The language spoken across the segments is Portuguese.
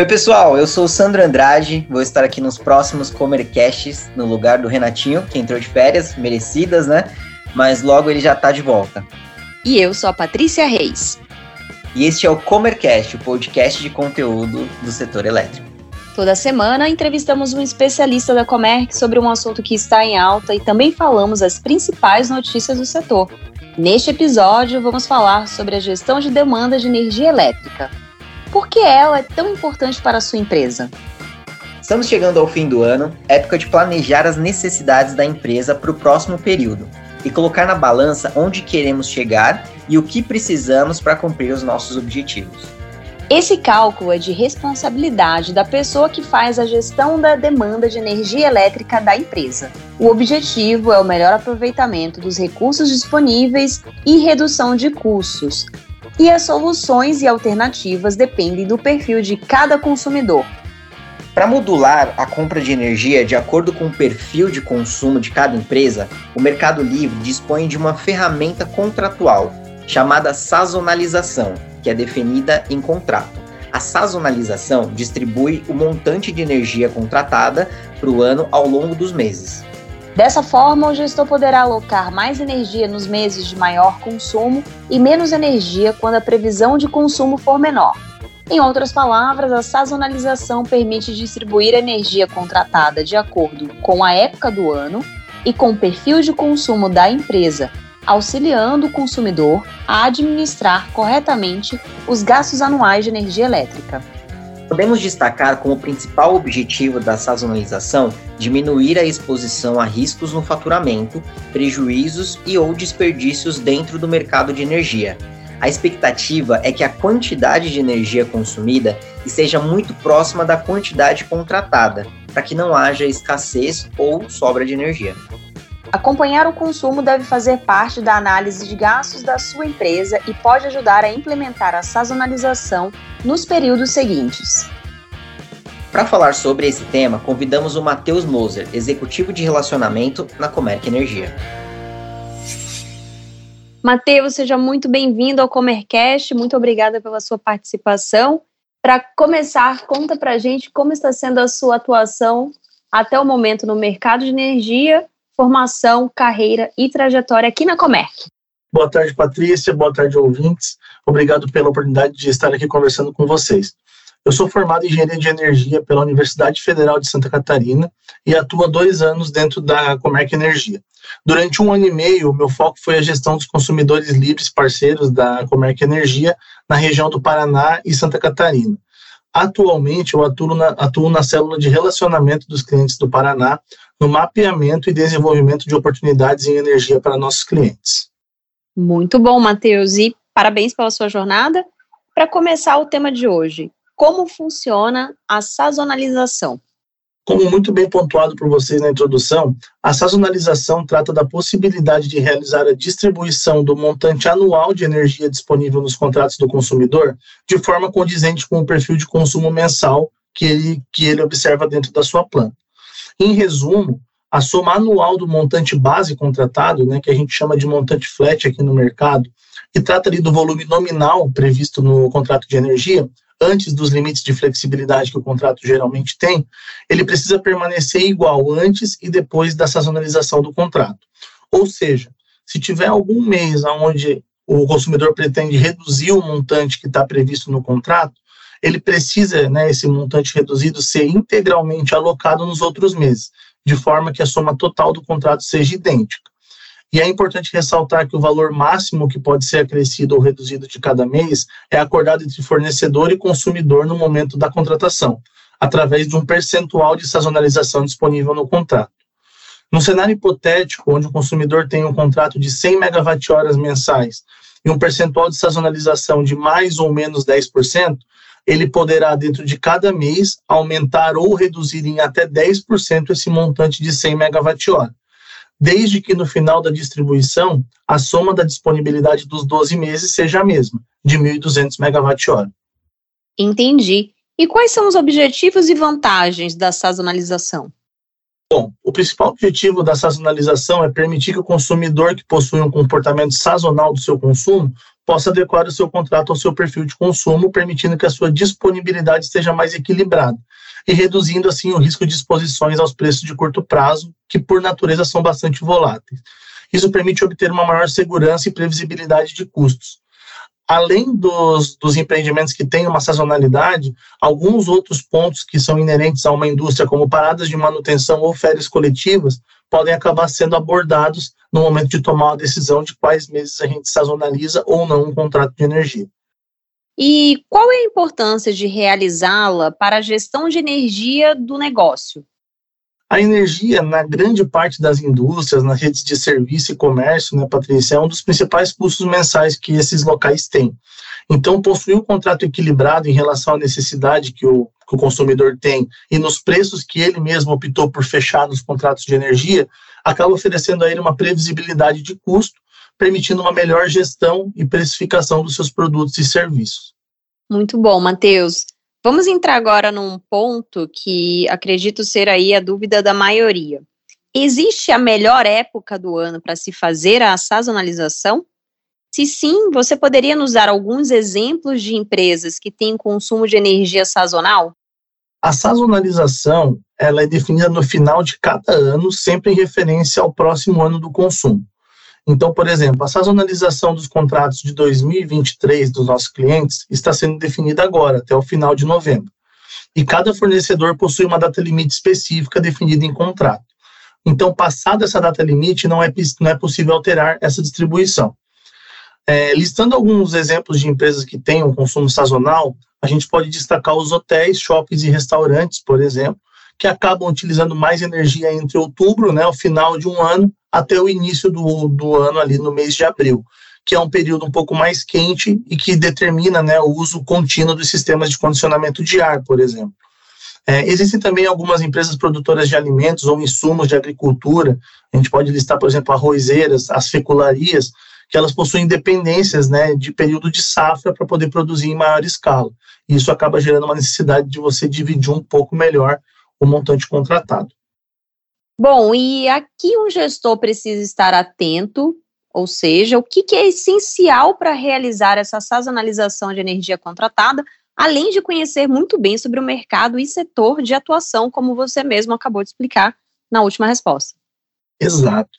Oi, pessoal, eu sou o Sandro Andrade, vou estar aqui nos próximos Comercasts, no lugar do Renatinho, que entrou de férias, merecidas, né? Mas logo ele já tá de volta. E eu sou a Patrícia Reis. E este é o Comercast, o podcast de conteúdo do setor elétrico. Toda semana entrevistamos um especialista da Comerc sobre um assunto que está em alta e também falamos as principais notícias do setor. Neste episódio, vamos falar sobre a gestão de demanda de energia elétrica. Por que ela é tão importante para a sua empresa? Estamos chegando ao fim do ano, época de planejar as necessidades da empresa para o próximo período e colocar na balança onde queremos chegar e o que precisamos para cumprir os nossos objetivos. Esse cálculo é de responsabilidade da pessoa que faz a gestão da demanda de energia elétrica da empresa. O objetivo é o melhor aproveitamento dos recursos disponíveis e redução de custos, e as soluções e alternativas dependem do perfil de cada consumidor. Para modular a compra de energia de acordo com o perfil de consumo de cada empresa, o Mercado Livre dispõe de uma ferramenta contratual chamada sazonalização, que é definida em contrato. A sazonalização distribui o montante de energia contratada para o ano ao longo dos meses. Dessa forma, o gestor poderá alocar mais energia nos meses de maior consumo e menos energia quando a previsão de consumo for menor. Em outras palavras, a sazonalização permite distribuir a energia contratada de acordo com a época do ano e com o perfil de consumo da empresa, auxiliando o consumidor a administrar corretamente os gastos anuais de energia elétrica. Podemos destacar como principal objetivo da sazonalização diminuir a exposição a riscos no faturamento, prejuízos e ou desperdícios dentro do mercado de energia. A expectativa é que a quantidade de energia consumida esteja muito próxima da quantidade contratada, para que não haja escassez ou sobra de energia. Acompanhar o consumo deve fazer parte da análise de gastos da sua empresa e pode ajudar a implementar a sazonalização nos períodos seguintes. Para falar sobre esse tema, convidamos o Matheus Moser, executivo de relacionamento na Comerc Energia. Matheus, seja muito bem-vindo ao Comercast, muito obrigada pela sua participação. Para começar, conta para a gente como está sendo a sua atuação até o momento no mercado de energia formação, carreira e trajetória aqui na Comerc. Boa tarde, Patrícia. Boa tarde, ouvintes. Obrigado pela oportunidade de estar aqui conversando com vocês. Eu sou formado em Engenharia de Energia pela Universidade Federal de Santa Catarina e atuo há dois anos dentro da Comerc Energia. Durante um ano e meio, meu foco foi a gestão dos consumidores livres parceiros da Comerc Energia na região do Paraná e Santa Catarina. Atualmente, eu atuo na, atuo na célula de relacionamento dos clientes do Paraná, no mapeamento e desenvolvimento de oportunidades em energia para nossos clientes. Muito bom, Matheus, e parabéns pela sua jornada. Para começar o tema de hoje, como funciona a sazonalização? Como muito bem pontuado por vocês na introdução, a sazonalização trata da possibilidade de realizar a distribuição do montante anual de energia disponível nos contratos do consumidor de forma condizente com o perfil de consumo mensal que ele, que ele observa dentro da sua planta. Em resumo, a soma anual do montante base contratado, né, que a gente chama de montante flat aqui no mercado, que trata ali do volume nominal previsto no contrato de energia, antes dos limites de flexibilidade que o contrato geralmente tem, ele precisa permanecer igual antes e depois da sazonalização do contrato. Ou seja, se tiver algum mês onde o consumidor pretende reduzir o montante que está previsto no contrato, ele precisa, né, esse montante reduzido, ser integralmente alocado nos outros meses, de forma que a soma total do contrato seja idêntica. E é importante ressaltar que o valor máximo que pode ser acrescido ou reduzido de cada mês é acordado entre fornecedor e consumidor no momento da contratação, através de um percentual de sazonalização disponível no contrato. No cenário hipotético, onde o consumidor tem um contrato de 100 megawatt-horas mensais e um percentual de sazonalização de mais ou menos 10%, ele poderá, dentro de cada mês, aumentar ou reduzir em até 10% esse montante de 100 megawatt-hora, desde que no final da distribuição a soma da disponibilidade dos 12 meses seja a mesma, de 1.200 megawatt-hora. Entendi. E quais são os objetivos e vantagens da sazonalização? Bom, o principal objetivo da sazonalização é permitir que o consumidor que possui um comportamento sazonal do seu consumo possa adequar o seu contrato ao seu perfil de consumo, permitindo que a sua disponibilidade esteja mais equilibrada e reduzindo assim o risco de exposições aos preços de curto prazo, que por natureza são bastante voláteis. Isso permite obter uma maior segurança e previsibilidade de custos. Além dos, dos empreendimentos que têm uma sazonalidade, alguns outros pontos que são inerentes a uma indústria, como paradas de manutenção ou férias coletivas, podem acabar sendo abordados no momento de tomar a decisão de quais meses a gente sazonaliza ou não um contrato de energia. E qual é a importância de realizá-la para a gestão de energia do negócio? A energia, na grande parte das indústrias, nas redes de serviço e comércio, né, Patrícia, é um dos principais custos mensais que esses locais têm. Então, possuir um contrato equilibrado em relação à necessidade que o, que o consumidor tem e nos preços que ele mesmo optou por fechar nos contratos de energia, acaba oferecendo a ele uma previsibilidade de custo, permitindo uma melhor gestão e precificação dos seus produtos e serviços. Muito bom, Matheus. Vamos entrar agora num ponto que acredito ser aí a dúvida da maioria. Existe a melhor época do ano para se fazer a sazonalização? Se sim, você poderia nos dar alguns exemplos de empresas que têm consumo de energia sazonal? A sazonalização ela é definida no final de cada ano, sempre em referência ao próximo ano do consumo. Então, por exemplo, a sazonalização dos contratos de 2023 dos nossos clientes está sendo definida agora, até o final de novembro. E cada fornecedor possui uma data limite específica definida em contrato. Então, passada essa data limite, não é, não é possível alterar essa distribuição. É, listando alguns exemplos de empresas que têm um consumo sazonal, a gente pode destacar os hotéis, shoppings e restaurantes, por exemplo, que acabam utilizando mais energia entre outubro, né, o final de um ano, até o início do, do ano, ali no mês de abril, que é um período um pouco mais quente e que determina né, o uso contínuo dos sistemas de condicionamento de ar, por exemplo. É, existem também algumas empresas produtoras de alimentos ou insumos de agricultura, a gente pode listar, por exemplo, arrozeiras, as fecularias, que elas possuem dependências né, de período de safra para poder produzir em maior escala. E isso acaba gerando uma necessidade de você dividir um pouco melhor o montante contratado. Bom, e aqui o gestor precisa estar atento, ou seja, o que, que é essencial para realizar essa sazonalização de energia contratada, além de conhecer muito bem sobre o mercado e setor de atuação, como você mesmo acabou de explicar na última resposta. Exato.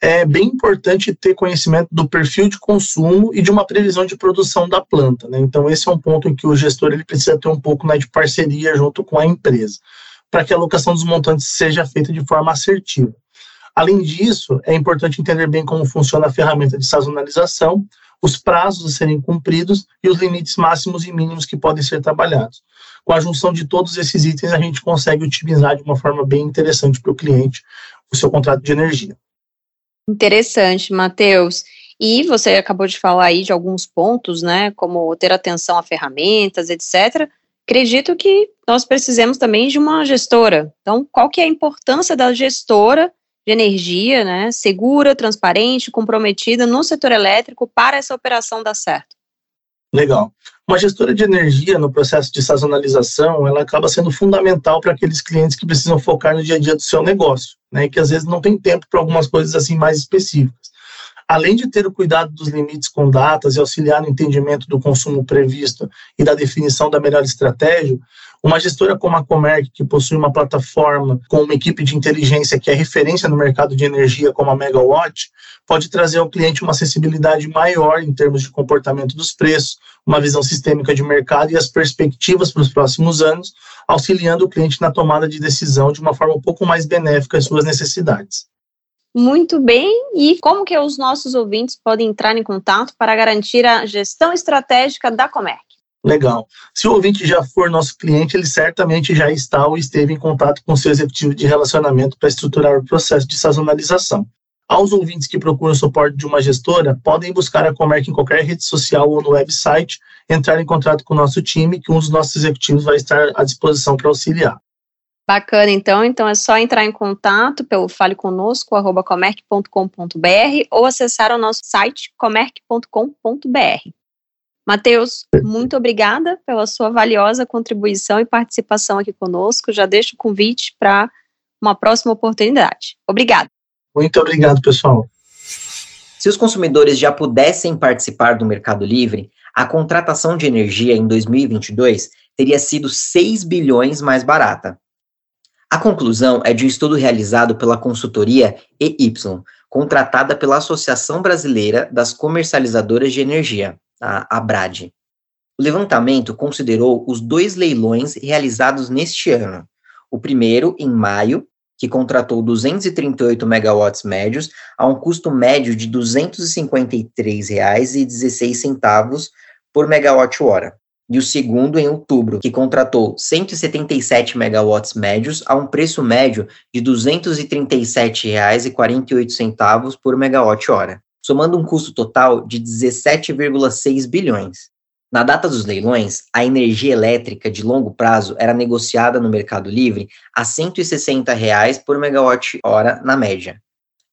É bem importante ter conhecimento do perfil de consumo e de uma previsão de produção da planta. Né? Então, esse é um ponto em que o gestor ele precisa ter um pouco né, de parceria junto com a empresa para que a alocação dos montantes seja feita de forma assertiva. Além disso, é importante entender bem como funciona a ferramenta de sazonalização, os prazos a serem cumpridos e os limites máximos e mínimos que podem ser trabalhados. Com a junção de todos esses itens, a gente consegue otimizar de uma forma bem interessante para o cliente o seu contrato de energia. Interessante, Matheus. E você acabou de falar aí de alguns pontos, né, como ter atenção a ferramentas, etc acredito que nós precisamos também de uma gestora. Então, qual que é a importância da gestora de energia, né, segura, transparente, comprometida no setor elétrico para essa operação dar certo? Legal. Uma gestora de energia no processo de sazonalização, ela acaba sendo fundamental para aqueles clientes que precisam focar no dia a dia do seu negócio, né, e que às vezes não tem tempo para algumas coisas assim mais específicas além de ter o cuidado dos limites com datas e auxiliar no entendimento do consumo previsto e da definição da melhor estratégia, uma gestora como a Comerc, que possui uma plataforma com uma equipe de inteligência que é referência no mercado de energia como a Megawatt, pode trazer ao cliente uma acessibilidade maior em termos de comportamento dos preços, uma visão sistêmica de mercado e as perspectivas para os próximos anos, auxiliando o cliente na tomada de decisão de uma forma um pouco mais benéfica às suas necessidades. Muito bem, e como que os nossos ouvintes podem entrar em contato para garantir a gestão estratégica da Comerc? Legal. Se o ouvinte já for nosso cliente, ele certamente já está ou esteve em contato com seu executivo de relacionamento para estruturar o processo de sazonalização. Aos ouvintes que procuram suporte de uma gestora, podem buscar a Comerc em qualquer rede social ou no website, entrar em contato com o nosso time, que um dos nossos executivos vai estar à disposição para auxiliar. Bacana, então. Então é só entrar em contato pelo faleconosco.comerc.com.br ou acessar o nosso site comerc.com.br. Matheus, muito obrigada pela sua valiosa contribuição e participação aqui conosco. Já deixo o convite para uma próxima oportunidade. Obrigada. Muito obrigado, pessoal. Se os consumidores já pudessem participar do Mercado Livre, a contratação de energia em 2022 teria sido 6 bilhões mais barata. A conclusão é de um estudo realizado pela consultoria EY, contratada pela Associação Brasileira das Comercializadoras de Energia, a ABRAD. O levantamento considerou os dois leilões realizados neste ano. O primeiro, em maio, que contratou 238 megawatts médios a um custo médio de R$ 253,16 por megawatt-hora. E o segundo, em outubro, que contratou 177 megawatts médios a um preço médio de R$ 237,48 por megawatt-hora, somando um custo total de 17,6 bilhões. Na data dos leilões, a energia elétrica de longo prazo era negociada no Mercado Livre a 160 reais por megawatt-hora na média.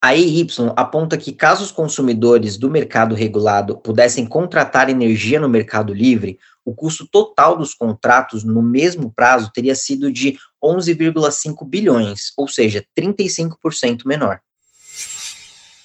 A EY aponta que caso os consumidores do mercado regulado pudessem contratar energia no Mercado Livre, o custo total dos contratos no mesmo prazo teria sido de 11,5 bilhões, ou seja, 35% menor.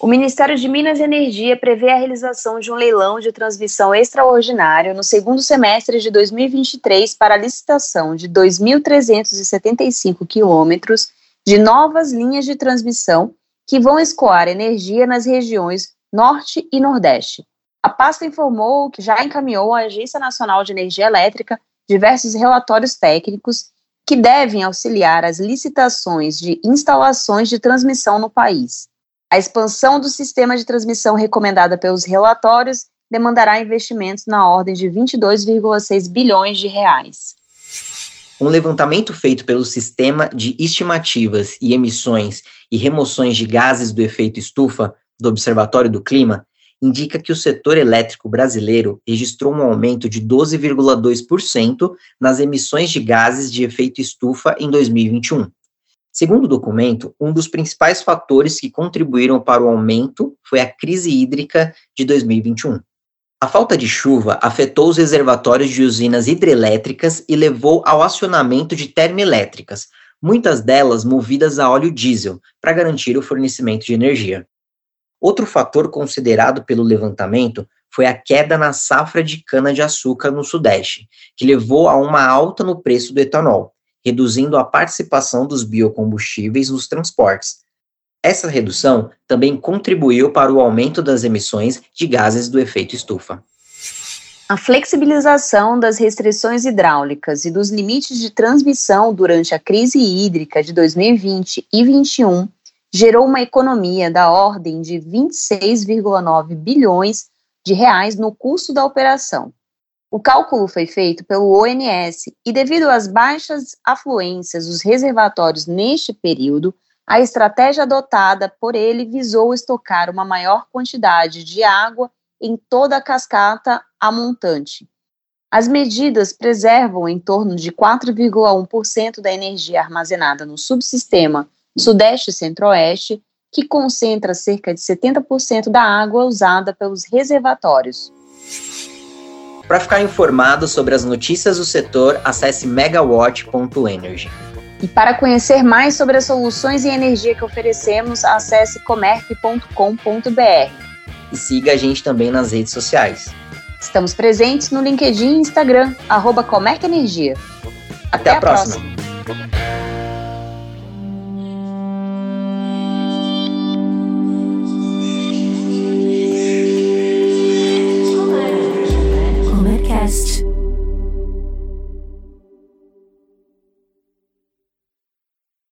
O Ministério de Minas e Energia prevê a realização de um leilão de transmissão extraordinário no segundo semestre de 2023 para a licitação de 2.375 quilômetros de novas linhas de transmissão que vão escoar energia nas regiões Norte e Nordeste. A pasta informou que já encaminhou à Agência Nacional de Energia Elétrica diversos relatórios técnicos que devem auxiliar as licitações de instalações de transmissão no país. A expansão do sistema de transmissão recomendada pelos relatórios demandará investimentos na ordem de 22,6 bilhões de reais. Um levantamento feito pelo Sistema de Estimativas e Emissões e Remoções de Gases do Efeito Estufa do Observatório do Clima indica que o setor elétrico brasileiro registrou um aumento de 12,2% nas emissões de gases de efeito estufa em 2021. Segundo o documento, um dos principais fatores que contribuíram para o aumento foi a crise hídrica de 2021. A falta de chuva afetou os reservatórios de usinas hidrelétricas e levou ao acionamento de termoelétricas, muitas delas movidas a óleo diesel, para garantir o fornecimento de energia. Outro fator considerado pelo levantamento foi a queda na safra de cana-de-açúcar no Sudeste, que levou a uma alta no preço do etanol, reduzindo a participação dos biocombustíveis nos transportes. Essa redução também contribuiu para o aumento das emissões de gases do efeito estufa. A flexibilização das restrições hidráulicas e dos limites de transmissão durante a crise hídrica de 2020 e 2021 gerou uma economia da ordem de 26,9 bilhões de reais no custo da operação, o cálculo foi feito pelo ONS e, devido às baixas afluências dos reservatórios neste período, a estratégia adotada por ele visou estocar uma maior quantidade de água em toda a cascata a montante. As medidas preservam em torno de 4,1% da energia armazenada no subsistema Sudeste e Centro-Oeste, que concentra cerca de 70% da água usada pelos reservatórios. Para ficar informado sobre as notícias do setor, acesse megawatt.energy. E para conhecer mais sobre as soluções e energia que oferecemos, acesse comerc.com.br. E siga a gente também nas redes sociais. Estamos presentes no LinkedIn e Instagram, arroba Comerc Energia. Até, Até a, a próxima. próxima.